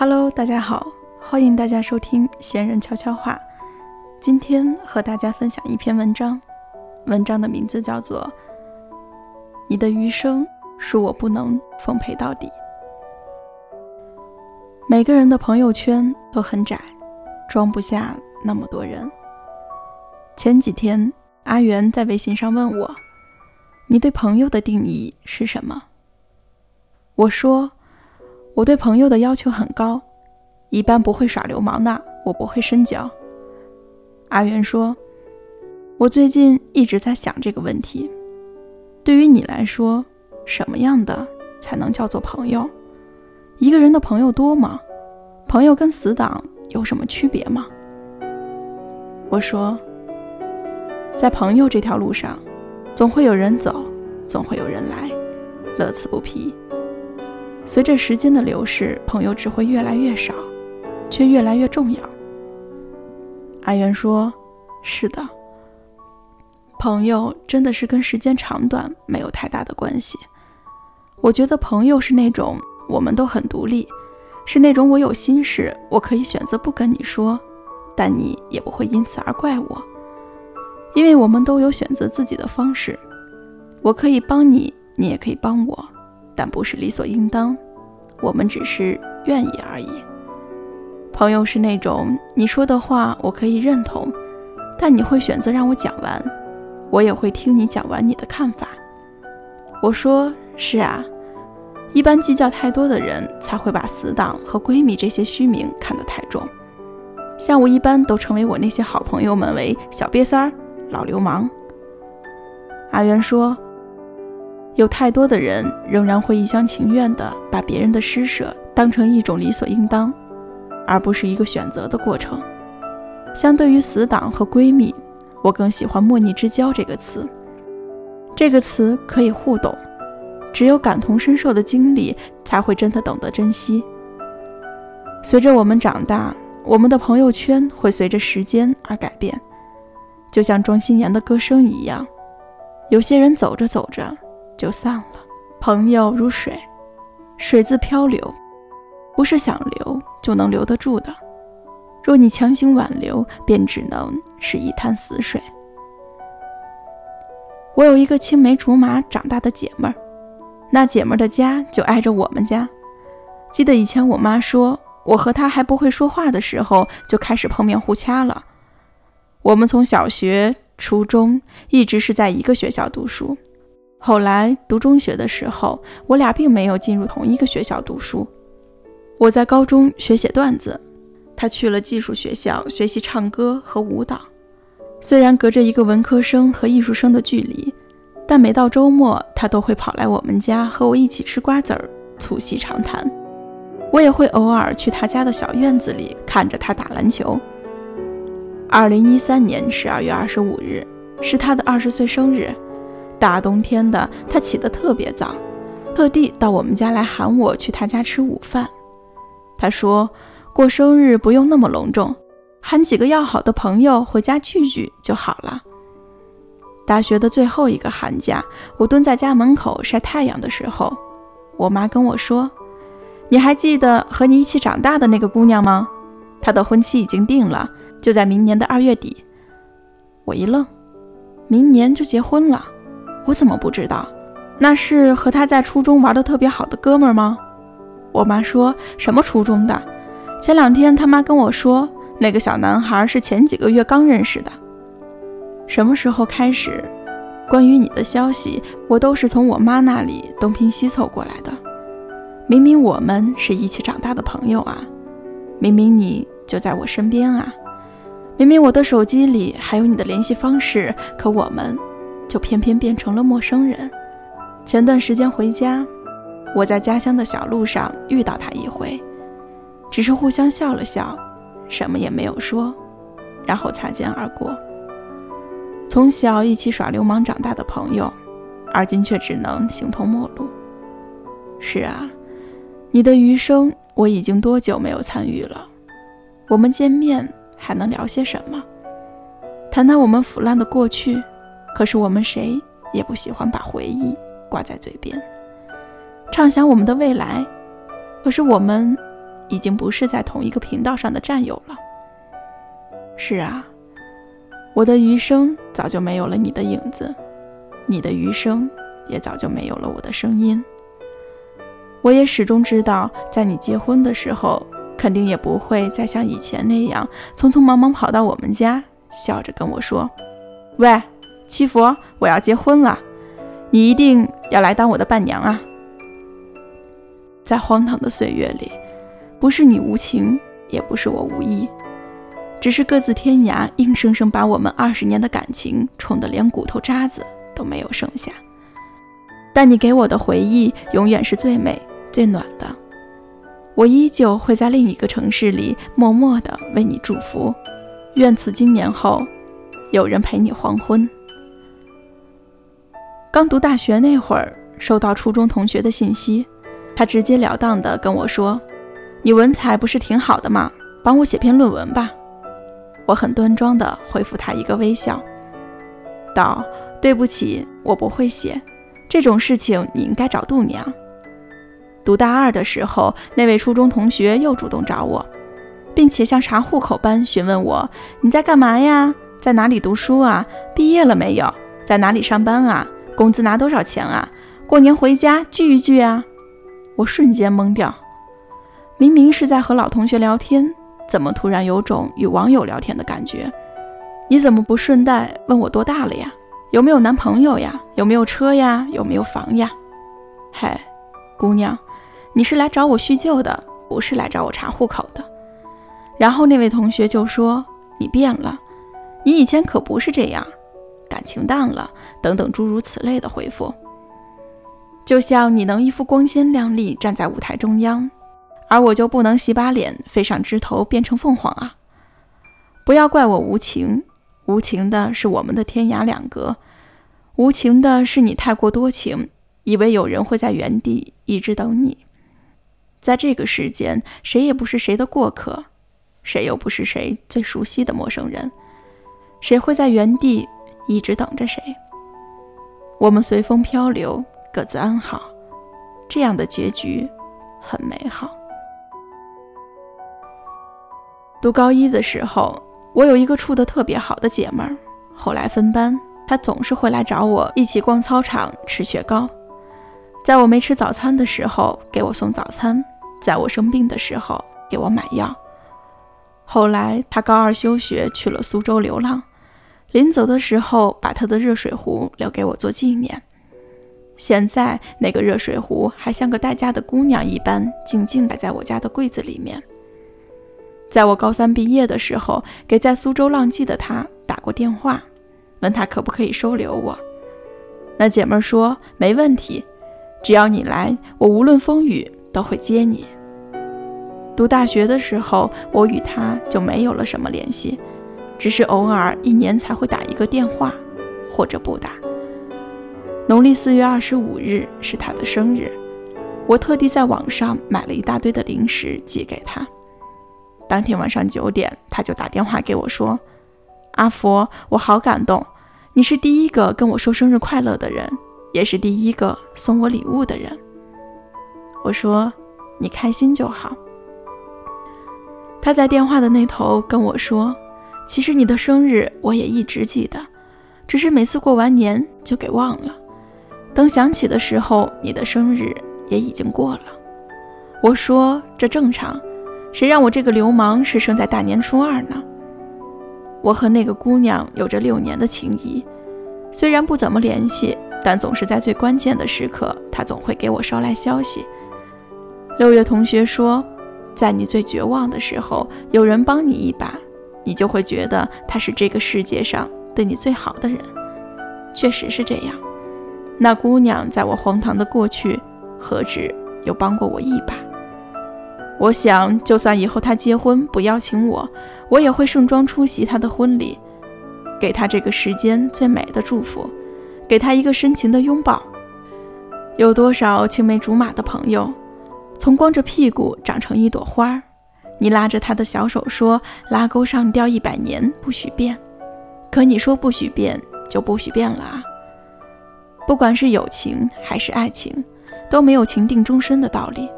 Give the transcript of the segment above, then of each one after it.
Hello，大家好，欢迎大家收听闲人悄悄话。今天和大家分享一篇文章，文章的名字叫做《你的余生恕我不能奉陪到底》。每个人的朋友圈都很窄，装不下那么多人。前几天，阿元在微信上问我：“你对朋友的定义是什么？”我说。我对朋友的要求很高，一般不会耍流氓的，我不会深交。阿元说：“我最近一直在想这个问题，对于你来说，什么样的才能叫做朋友？一个人的朋友多吗？朋友跟死党有什么区别吗？”我说：“在朋友这条路上，总会有人走，总会有人来，乐此不疲。”随着时间的流逝，朋友只会越来越少，却越来越重要。阿元说：“是的，朋友真的是跟时间长短没有太大的关系。我觉得朋友是那种我们都很独立，是那种我有心事我可以选择不跟你说，但你也不会因此而怪我，因为我们都有选择自己的方式。我可以帮你，你也可以帮我。”但不是理所应当，我们只是愿意而已。朋友是那种你说的话我可以认同，但你会选择让我讲完，我也会听你讲完你的看法。我说是啊，一般计较太多的人才会把死党和闺蜜这些虚名看得太重，像我一般都称为我那些好朋友们为小瘪三儿、老流氓。阿元说。有太多的人仍然会一厢情愿地把别人的施舍当成一种理所应当，而不是一个选择的过程。相对于死党和闺蜜，我更喜欢“莫逆之交”这个词。这个词可以互动，只有感同身受的经历才会真的懂得珍惜。随着我们长大，我们的朋友圈会随着时间而改变，就像庄心妍的歌声一样，有些人走着走着。就散了。朋友如水，水自漂流，不是想留就能留得住的。若你强行挽留，便只能是一滩死水。我有一个青梅竹马长大的姐妹儿，那姐妹儿的家就挨着我们家。记得以前我妈说，我和她还不会说话的时候，就开始碰面互掐了。我们从小学、初中一直是在一个学校读书。后来读中学的时候，我俩并没有进入同一个学校读书。我在高中学写段子，他去了技术学校学习唱歌和舞蹈。虽然隔着一个文科生和艺术生的距离，但每到周末，他都会跑来我们家和我一起吃瓜子儿、促膝长谈。我也会偶尔去他家的小院子里看着他打篮球。二零一三年十二月二十五日是他的二十岁生日。大冬天的，他起得特别早，特地到我们家来喊我去他家吃午饭。他说过生日不用那么隆重，喊几个要好的朋友回家聚聚就好了。大学的最后一个寒假，我蹲在家门口晒太阳的时候，我妈跟我说：“你还记得和你一起长大的那个姑娘吗？她的婚期已经定了，就在明年的二月底。”我一愣，明年就结婚了。我怎么不知道？那是和他在初中玩的特别好的哥们儿吗？我妈说什么初中的？前两天他妈跟我说，那个小男孩是前几个月刚认识的。什么时候开始，关于你的消息，我都是从我妈那里东拼西凑过来的。明明我们是一起长大的朋友啊，明明你就在我身边啊，明明我的手机里还有你的联系方式，可我们。就偏偏变成了陌生人。前段时间回家，我在家乡的小路上遇到他一回，只是互相笑了笑，什么也没有说，然后擦肩而过。从小一起耍流氓长大的朋友，而今却只能形同陌路。是啊，你的余生我已经多久没有参与了？我们见面还能聊些什么？谈谈我们腐烂的过去，可是我们谁也不喜欢把回忆挂在嘴边。畅想我们的未来，可是我们已经不是在同一个频道上的战友了。是啊，我的余生早就没有了你的影子，你的余生也早就没有了我的声音。我也始终知道，在你结婚的时候，肯定也不会再像以前那样匆匆忙忙跑到我们家，笑着跟我说：“喂，七佛，我要结婚了，你一定要来当我的伴娘啊！”在荒唐的岁月里，不是你无情，也不是我无意，只是各自天涯，硬生生把我们二十年的感情宠得连骨头渣子都没有剩下。但你给我的回忆，永远是最美。最暖的，我依旧会在另一个城市里默默地为你祝福，愿此经年后，有人陪你黄昏。刚读大学那会儿，收到初中同学的信息，他直截了当地跟我说：“你文采不是挺好的吗？帮我写篇论文吧。”我很端庄地回复他一个微笑，道：“对不起，我不会写，这种事情你应该找度娘。”读大二的时候，那位初中同学又主动找我，并且像查户口般询问我：“你在干嘛呀？在哪里读书啊？毕业了没有？在哪里上班啊？工资拿多少钱啊？过年回家聚一聚啊？”我瞬间懵掉，明明是在和老同学聊天，怎么突然有种与网友聊天的感觉？你怎么不顺带问我多大了呀？有没有男朋友呀？有没有车呀？有没有房呀？嗨，姑娘。你是来找我叙旧的，不是来找我查户口的。然后那位同学就说：“你变了，你以前可不是这样，感情淡了，等等诸如此类的回复。就像你能一副光鲜亮丽站在舞台中央，而我就不能洗把脸飞上枝头变成凤凰啊！不要怪我无情，无情的是我们的天涯两隔，无情的是你太过多情，以为有人会在原地一直等你。”在这个世间，谁也不是谁的过客，谁又不是谁最熟悉的陌生人。谁会在原地一直等着谁？我们随风漂流，各自安好，这样的结局很美好。读高一的时候，我有一个处得特别好的姐们儿，后来分班，她总是会来找我一起逛操场、吃雪糕。在我没吃早餐的时候，给我送早餐；在我生病的时候，给我买药。后来他高二休学去了苏州流浪，临走的时候把他的热水壶留给我做纪念。现在那个热水壶还像个待嫁的姑娘一般，静静摆在我家的柜子里面。在我高三毕业的时候，给在苏州浪迹的他打过电话，问他可不可以收留我。那姐妹说没问题。只要你来，我无论风雨都会接你。读大学的时候，我与他就没有了什么联系，只是偶尔一年才会打一个电话，或者不打。农历四月二十五日是他的生日，我特地在网上买了一大堆的零食寄给他。当天晚上九点，他就打电话给我说：“阿佛，我好感动，你是第一个跟我说生日快乐的人。”也是第一个送我礼物的人。我说：“你开心就好。”他在电话的那头跟我说：“其实你的生日我也一直记得，只是每次过完年就给忘了。等想起的时候，你的生日也已经过了。”我说：“这正常，谁让我这个流氓是生在大年初二呢？”我和那个姑娘有着六年的情谊，虽然不怎么联系。但总是在最关键的时刻，他总会给我捎来消息。六月同学说，在你最绝望的时候，有人帮你一把，你就会觉得他是这个世界上对你最好的人。确实是这样。那姑娘在我荒唐的过去，何止有帮过我一把？我想，就算以后他结婚不邀请我，我也会盛装出席他的婚礼，给他这个时间最美的祝福，给他一个深情的拥抱。有多少青梅竹马的朋友，从光着屁股长成一朵花儿，你拉着他的小手说：“拉钩上吊一百年不许变。”可你说不许变，就不许变了啊！不管是友情还是爱情，都没有情定终身的道理。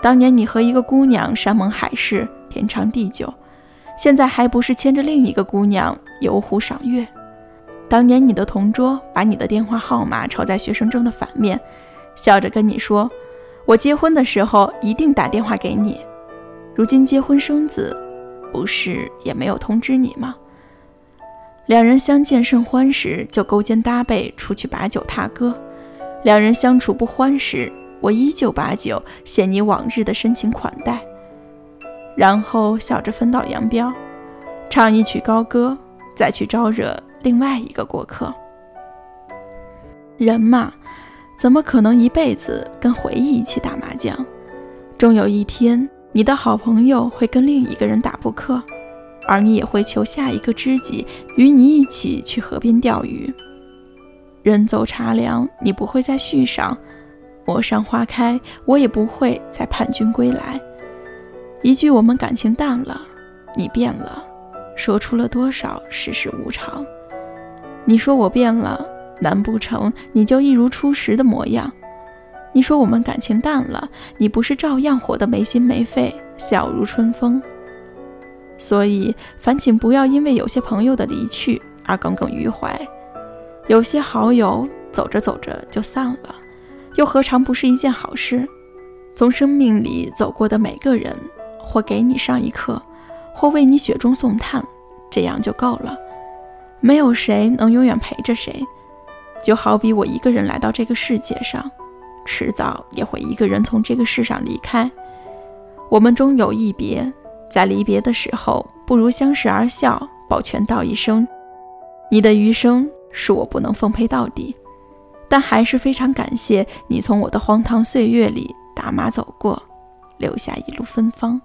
当年你和一个姑娘山盟海誓、天长地久，现在还不是牵着另一个姑娘游湖赏月？当年你的同桌把你的电话号码抄在学生证的反面，笑着跟你说：“我结婚的时候一定打电话给你。”如今结婚生子，不是也没有通知你吗？两人相见甚欢时，就勾肩搭背出去把酒踏歌；两人相处不欢时，我依旧把酒献你往日的深情款待，然后笑着分道扬镳，唱一曲高歌，再去招惹另外一个过客。人嘛，怎么可能一辈子跟回忆一起打麻将？终有一天，你的好朋友会跟另一个人打扑克，而你也会求下一个知己与你一起去河边钓鱼。人走茶凉，你不会再续上。陌上花开，我也不会再盼君归来。一句我们感情淡了，你变了，说出了多少世事无常。你说我变了，难不成你就一如初时的模样？你说我们感情淡了，你不是照样活得没心没肺，笑如春风？所以，烦请不要因为有些朋友的离去而耿耿于怀。有些好友走着走着就散了。又何尝不是一件好事？从生命里走过的每个人，或给你上一课，或为你雪中送炭，这样就够了。没有谁能永远陪着谁，就好比我一个人来到这个世界上，迟早也会一个人从这个世上离开。我们终有一别，在离别的时候，不如相视而笑，抱拳道一声：“你的余生是我不能奉陪到底。”但还是非常感谢你从我的荒唐岁月里打马走过，留下一路芬芳。